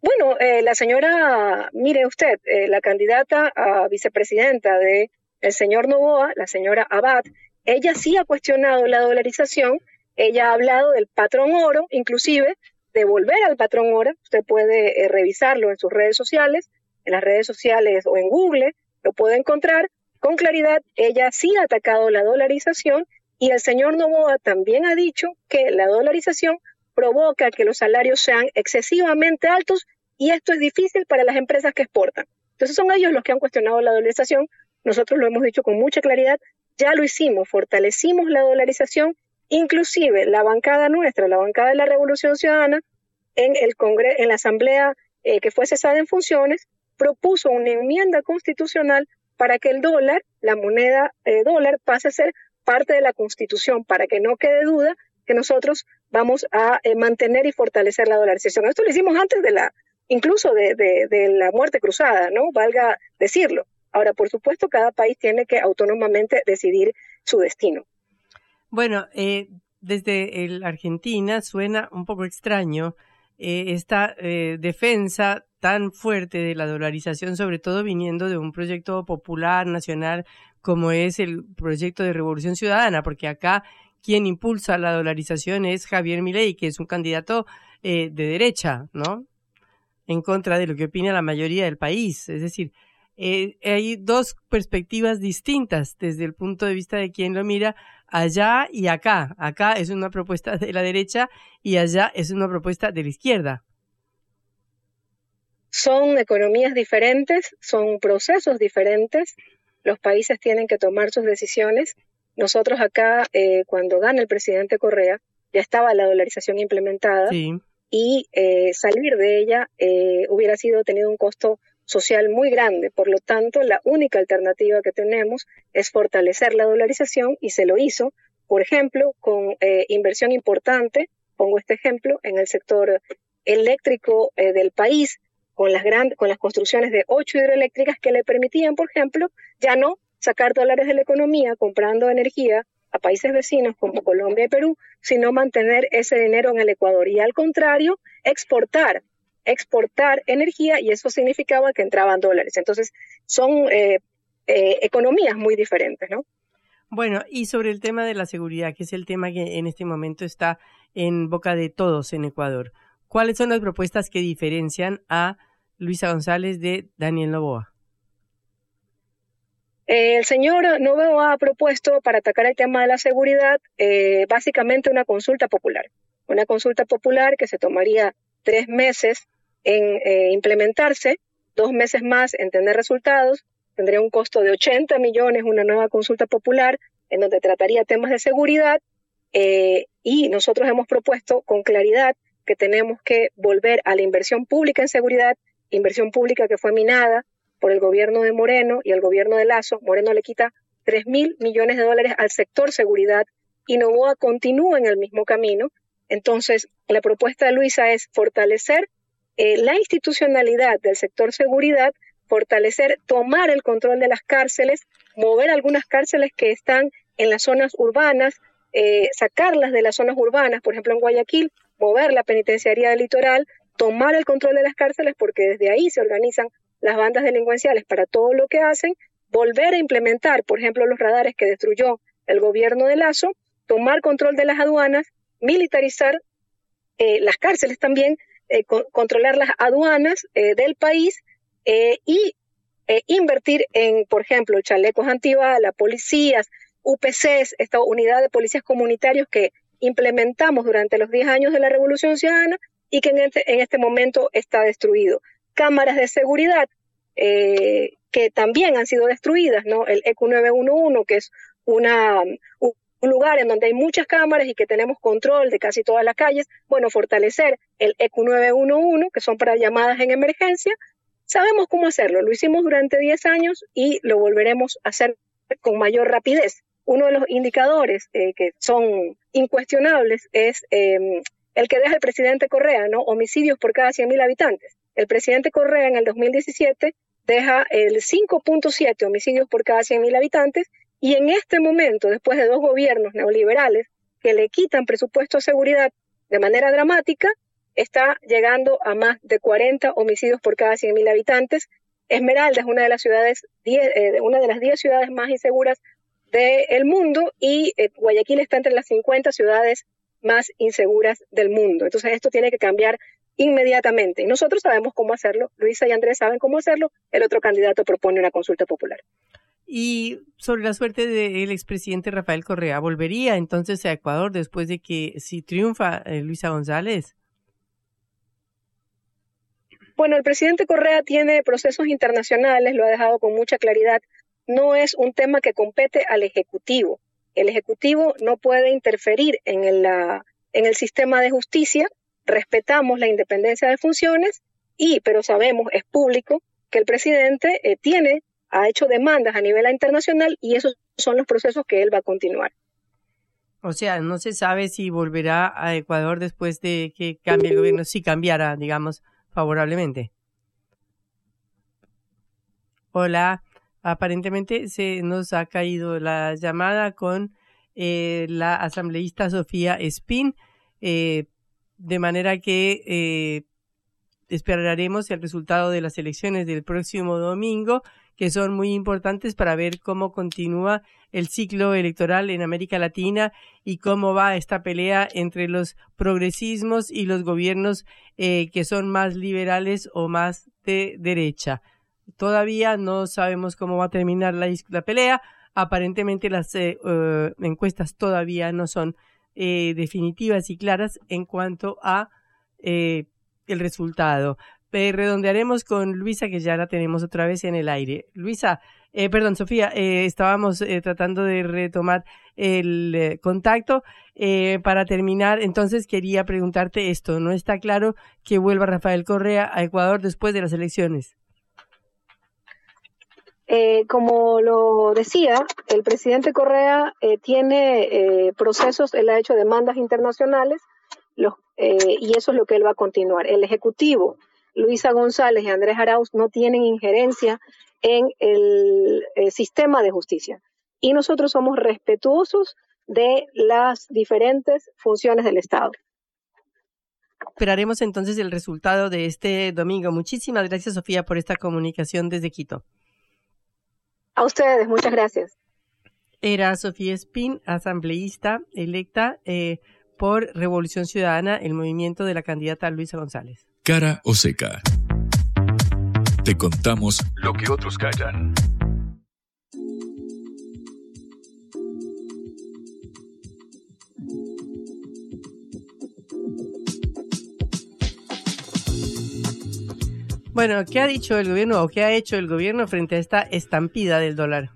Bueno, eh, la señora, mire usted, eh, la candidata a vicepresidenta de el señor Novoa, la señora Abad, ella sí ha cuestionado la dolarización, ella ha hablado del patrón oro, inclusive de volver al patrón oro, usted puede eh, revisarlo en sus redes sociales, en las redes sociales o en Google, lo puede encontrar con claridad, ella sí ha atacado la dolarización y el señor Novoa también ha dicho que la dolarización provoca que los salarios sean excesivamente altos y esto es difícil para las empresas que exportan. Entonces son ellos los que han cuestionado la dolarización nosotros lo hemos dicho con mucha claridad, ya lo hicimos, fortalecimos la dolarización, inclusive la bancada nuestra, la bancada de la Revolución Ciudadana, en, el Congreso, en la Asamblea eh, que fue cesada en funciones, propuso una enmienda constitucional para que el dólar, la moneda eh, dólar, pase a ser parte de la Constitución, para que no quede duda que nosotros vamos a eh, mantener y fortalecer la dolarización. Esto lo hicimos antes de la, incluso de, de la muerte cruzada, ¿no? Valga decirlo. Ahora, por supuesto, cada país tiene que autónomamente decidir su destino. Bueno, eh, desde el Argentina suena un poco extraño eh, esta eh, defensa tan fuerte de la dolarización, sobre todo viniendo de un proyecto popular nacional como es el proyecto de Revolución Ciudadana, porque acá quien impulsa la dolarización es Javier Milei, que es un candidato de derecha, ¿no? En contra de lo que opina la mayoría del país. Es decir, eh, hay dos perspectivas distintas desde el punto de vista de quien lo mira allá y acá. Acá es una propuesta de la derecha y allá es una propuesta de la izquierda. Son economías diferentes, son procesos diferentes. Los países tienen que tomar sus decisiones. Nosotros acá, eh, cuando gana el presidente Correa, ya estaba la dolarización implementada y eh, salir de ella hubiera sido tenido un costo social muy grande. Por lo tanto, la única alternativa que tenemos es fortalecer la dolarización y se lo hizo, por ejemplo, con eh, inversión importante, pongo este ejemplo, en el sector eléctrico eh, del país, con las, grandes, con las construcciones de ocho hidroeléctricas que le permitían, por ejemplo, ya no sacar dólares de la economía comprando energía a países vecinos como Colombia y Perú, sino mantener ese dinero en el Ecuador y al contrario, exportar exportar energía y eso significaba que entraban dólares. Entonces, son eh, eh, economías muy diferentes, ¿no? Bueno, y sobre el tema de la seguridad, que es el tema que en este momento está en boca de todos en Ecuador, ¿cuáles son las propuestas que diferencian a Luisa González de Daniel Novoa? el señor Novoa ha propuesto para atacar el tema de la seguridad eh, básicamente una consulta popular. Una consulta popular que se tomaría tres meses en eh, implementarse, dos meses más en tener resultados, tendría un costo de 80 millones una nueva consulta popular en donde trataría temas de seguridad eh, y nosotros hemos propuesto con claridad que tenemos que volver a la inversión pública en seguridad, inversión pública que fue minada por el gobierno de Moreno y el gobierno de Lazo. Moreno le quita 3 mil millones de dólares al sector seguridad y Novoa continúa en el mismo camino. Entonces, la propuesta de Luisa es fortalecer eh, la institucionalidad del sector seguridad, fortalecer, tomar el control de las cárceles, mover algunas cárceles que están en las zonas urbanas, eh, sacarlas de las zonas urbanas, por ejemplo en Guayaquil, mover la penitenciaría del litoral, tomar el control de las cárceles porque desde ahí se organizan las bandas delincuenciales para todo lo que hacen, volver a implementar, por ejemplo, los radares que destruyó el gobierno de Lazo, tomar control de las aduanas, militarizar eh, las cárceles también, eh, controlar las aduanas eh, del país y invertir en, por ejemplo, chalecos antibalas, policías, UPCs, esta unidad de policías comunitarios que implementamos durante los 10 años de la Revolución Ciudadana y que en este, este momento está destruido. Cámaras de seguridad que también han sido destruidas, ¿no? El EQ 911, que es una, un lugar en donde hay muchas cámaras y que tenemos control de casi todas las calles, bueno, fortalecer el EQ 911, que son para llamadas en emergencia, sabemos cómo hacerlo. Lo hicimos durante 10 años y lo volveremos a hacer con mayor rapidez. Uno de los indicadores eh, que son incuestionables es em, el que deja el presidente Correa. Homicidios por cada 100.000 habitantes. El presidente Correa en el 2017 deja el 5.7 homicidios por cada 100.000 habitantes y en este momento, después de dos gobiernos neoliberales que le quitan presupuesto a seguridad de manera dramática, está llegando a más de 40 homicidios por cada 100.000 habitantes. Esmeralda es una de las ciudades, eh, una de las 10 ciudades más inseguras del mundo y eh, Guayaquil está entre las 50 ciudades más inseguras del mundo. Entonces esto tiene que cambiar inmediatamente. Y nosotros sabemos cómo hacerlo, Luisa y Andrés saben cómo hacerlo, el otro candidato propone una consulta popular. Y sobre la suerte del expresidente Rafael Correa, ¿volvería entonces a Ecuador después de que si triunfa eh, Luisa González? Bueno, el presidente Correa tiene procesos internacionales, lo ha dejado con mucha claridad. No es un tema que compete al Ejecutivo. El Ejecutivo no puede interferir en el, en el sistema de justicia. Respetamos la independencia de funciones y, pero sabemos, es público, que el presidente eh, tiene ha hecho demandas a nivel internacional y esos son los procesos que él va a continuar. O sea, no se sabe si volverá a Ecuador después de que cambie el gobierno, si cambiara, digamos, favorablemente. Hola, aparentemente se nos ha caído la llamada con eh, la asambleísta Sofía Espín, eh, de manera que eh, esperaremos el resultado de las elecciones del próximo domingo que son muy importantes para ver cómo continúa el ciclo electoral en América Latina y cómo va esta pelea entre los progresismos y los gobiernos eh, que son más liberales o más de derecha. Todavía no sabemos cómo va a terminar la, pelea. Aparentemente las eh, eh, encuestas todavía no son definitivas y claras en cuanto a el resultado redondearemos con Luisa, que ya la tenemos otra vez en el aire. Luisa, eh, perdón, Sofía, eh, estábamos eh, tratando de retomar el contacto. para terminar, entonces quería preguntarte esto. ¿No está claro que vuelva Rafael Correa a Ecuador después de las elecciones? Como lo decía, el presidente Correa tiene procesos, él ha hecho demandas internacionales los, y eso es lo que él va a continuar. El Ejecutivo Luisa González y Andrés Arauz no tienen injerencia en el, eh, sistema de justicia. Y nosotros somos respetuosos de las diferentes funciones del Estado. Esperaremos entonces el resultado de este domingo. Muchísimas gracias, Sofía, por esta comunicación desde Quito. A ustedes, muchas gracias. Era Sofía Spin, asambleísta electa eh, por Revolución Ciudadana, el movimiento de la candidata Luisa González. Cara o seca. Te contamos lo que otros callan. Bueno, ¿qué ha dicho el gobierno o qué ha hecho el gobierno frente a esta estampida del dólar?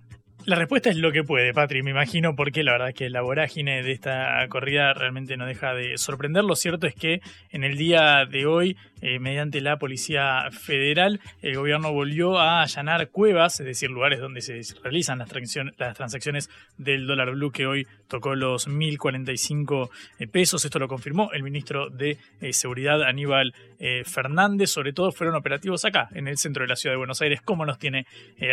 La respuesta es lo que puede, Patri, me imagino, porque la verdad es que la vorágine de esta corrida realmente no deja de sorprender. Lo cierto es que en el día de hoy, eh, mediante la Policía Federal, el gobierno volvió a allanar cuevas, es decir, lugares donde se realizan las, las transacciones del dólar blue, que hoy tocó los 1.045 eh, pesos. Esto lo confirmó el ministro de eh, Seguridad, Aníbal Fernández. Sobre todo fueron operativos acá, en el centro de la ciudad de Buenos Aires, como nos tiene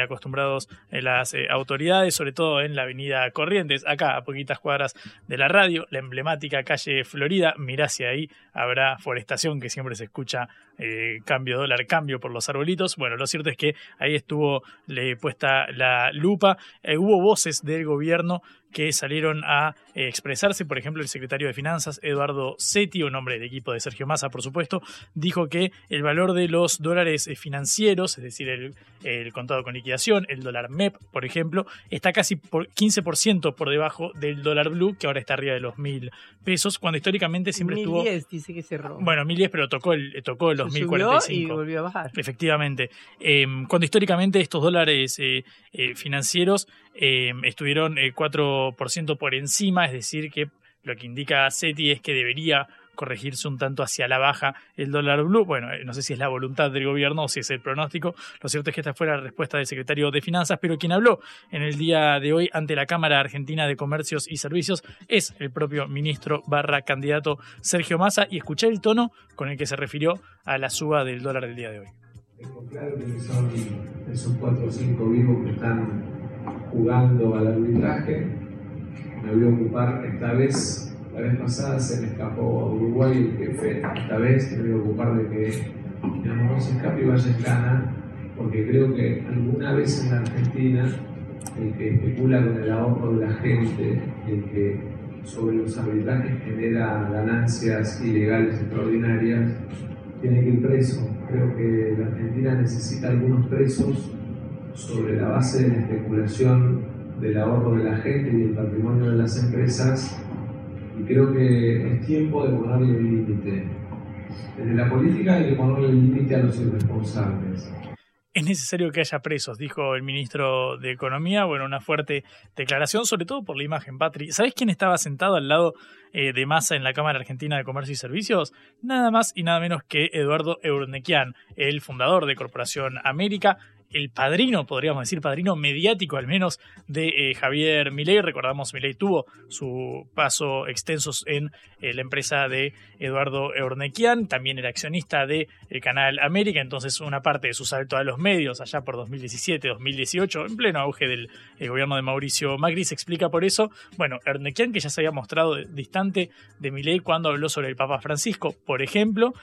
acostumbrados las autoridades sobre todo en la avenida Corrientes, acá a poquitas cuadras de la radio, la emblemática calle Florida. Mirá si ahí habrá forestación, que siempre se escucha fecha eh, cambio dólar, cambio por los arbolitos. Bueno, lo cierto es que ahí estuvo le, puesta la lupa. Eh, hubo voces del gobierno que salieron a eh, expresarse. Por ejemplo, el secretario de Finanzas, Eduardo Setti, un hombre del equipo de Sergio Massa, por supuesto, dijo que el valor de los dólares financieros, es decir, el, el contado con liquidación, el dólar MEP, por ejemplo, está casi por 15% por debajo del dólar blue, que ahora está arriba de los mil pesos, cuando históricamente siempre 1010 estuvo... dice que cerró. Bueno, 1010, pero tocó el, tocó Se 2045. subió y volvió a bajar. Efectivamente. Eh, cuando históricamente estos dólares eh, eh, financieros eh, estuvieron el 4% por encima, es decir, que lo que indica SETI es que debería corregirse un tanto hacia la baja el dólar blue. Bueno, eh, no sé si es la voluntad del gobierno o si es el pronóstico. Lo cierto es que esta fue la respuesta del secretario de Finanzas, pero quien habló en el día de hoy ante la Cámara Argentina de Comercios y Servicios es el propio ministro barra candidato Sergio Massa y escuché el tono con el que se refirió a la suba del dólar del día de hoy. Tengo claro que son esos cuatro o cinco vivos que están jugando al arbitraje. Me voy a ocupar esta vez, la vez pasada se me escapó a Uruguay el jefe, esta vez me voy a ocupar de que no se escape y vaya en gana, porque creo que alguna vez en la Argentina el que especula con el ahorro de la gente, el que sobre los arbitrajes genera ganancias ilegales extraordinarias, tiene que ir preso. Creo que la Argentina necesita algunos presos sobre la base de la especulación del ahorro de la gente y del patrimonio de las empresas. Creo que es tiempo de ponerle límite. Desde la política hay que ponerle límite a los irresponsables. Es necesario que haya presos, dijo el ministro de Economía. Bueno, una fuerte declaración, sobre todo por la imagen, Patri. ¿Sabés quién estaba sentado al lado eh, de Massa en la Cámara Argentina de Comercio y Servicios? Nada más y nada menos que Eduardo Eurnequian, el fundador de Corporación América, el padrino, podríamos decir, padrino mediático al menos de eh, Javier Milei. Recordamos, Milei tuvo su paso extensos en eh, la empresa de Eduardo Eurnequian, también era accionista de el canal América, entonces una parte de su salto a los medios allá por 2017, 2018, en pleno auge del eh, gobierno de Mauricio Macri, se explica por eso. Bueno, Eurnequian que ya se había mostrado distante de Milei cuando habló sobre el Papa Francisco, por ejemplo,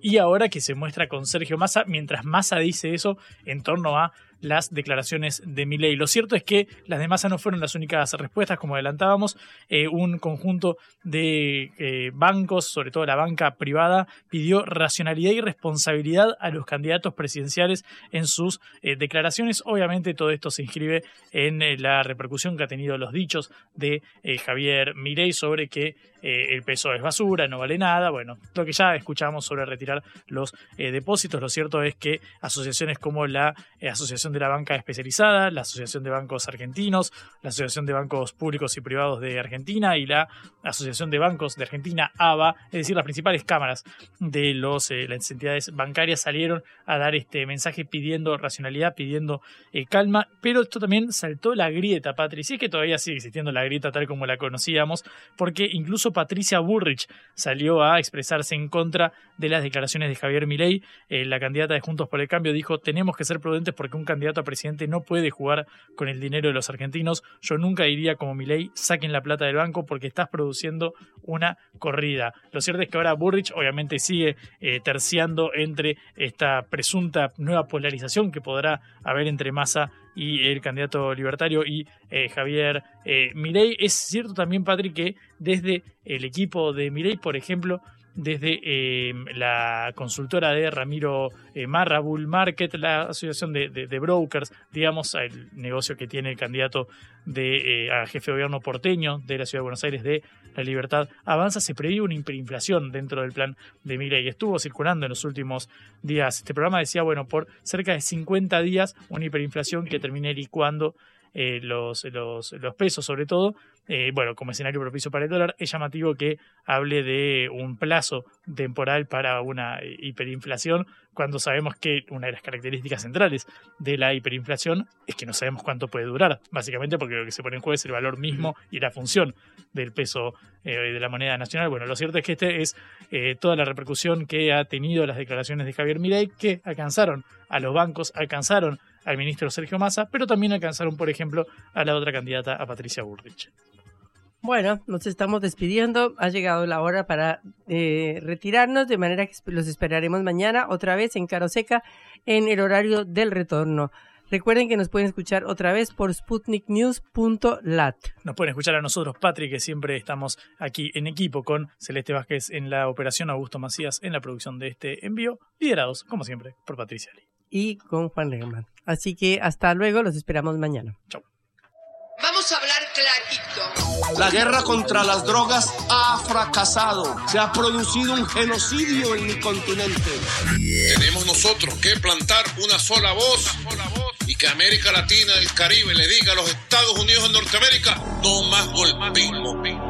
y ahora que se muestra con Sergio Massa, mientras Massa dice eso, en torno a las declaraciones de Milei. Lo cierto es que las de Massa no fueron las únicas respuestas, como adelantábamos. Eh, un conjunto de eh, bancos, sobre todo la banca privada, pidió racionalidad y responsabilidad a los candidatos presidenciales en sus eh, declaraciones. Obviamente todo esto se inscribe en la repercusión que ha tenido los dichos de Javier Milei sobre que el peso es basura, no vale nada. Bueno, lo que ya escuchamos sobre retirar los depósitos. Lo cierto es que asociaciones como la Asociación de la Banca Especializada, la Asociación de Bancos Argentinos, la Asociación de Bancos Públicos y Privados de Argentina y la Asociación de Bancos de Argentina, ABA, es decir, las principales cámaras de los, eh, las entidades bancarias salieron a dar este mensaje pidiendo racionalidad, pidiendo eh, calma, pero esto también saltó la grieta, Patricia, y es que todavía sigue existiendo la grieta tal como la conocíamos, porque incluso Patricia Bullrich salió a expresarse en contra de las declaraciones de Javier Milei, eh, la candidata de Juntos por el Cambio dijo, tenemos que ser prudentes porque un candidato a presidente no puede jugar con el dinero de los argentinos. Yo nunca diría como mi ley, saquen la plata del banco porque estás produciendo una corrida. Lo cierto es que ahora Burrich obviamente sigue eh, terciando entre esta presunta nueva polarización que podrá haber entre Massa y el candidato libertario y eh, Javier eh. Es cierto también, Patrick, que desde el equipo de Milei, por ejemplo, desde eh, la consultora de Ramiro eh, Marra, Bull Market, la asociación de, brokers, digamos, el negocio que tiene el candidato de, eh, a jefe de gobierno porteño de la Ciudad de Buenos Aires de La Libertad Avanza, se prevé una hiperinflación dentro del plan de Milei. Estuvo circulando en los últimos días. Este programa decía, bueno, por cerca de 50 días, una hiperinflación que termine licuando eh, los, los, los, pesos sobre todo, eh, bueno, como escenario propicio para el dólar, es llamativo que hable de un plazo temporal para una hiperinflación cuando sabemos que una de las características centrales de la hiperinflación es que no sabemos cuánto puede durar, básicamente porque lo que se pone en juego es el valor mismo y la función del peso eh, de la moneda nacional. Bueno, lo cierto es que este es eh, toda la repercusión que ha tenido las declaraciones de Javier Milei que alcanzaron a los bancos, alcanzaron al ministro Sergio Massa, pero también alcanzaron, por ejemplo, a la otra candidata, a Patricia Burrich. Bueno, nos estamos despidiendo. Ha llegado la hora para eh, retirarnos, de manera que los esperaremos mañana otra vez en Caroseca en el horario del retorno. Recuerden que nos pueden escuchar otra vez por sputniknews.lat. Nos pueden escuchar a nosotros, Patrick, que siempre estamos aquí en equipo con Celeste Vázquez en la operación, Augusto Macías en la producción de este envío, liderados, como siempre, por Patricia Lee. Y con Juan Legerman. Así que hasta luego, los esperamos mañana. Chau. Vamos a hablar clarito. La guerra contra las drogas ha fracasado. Se ha producido un genocidio en mi continente. Tenemos nosotros que plantar una sola voz y que América Latina, el Caribe, le diga a los Estados Unidos de Norteamérica, no más golpismo.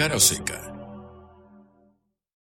Cara seca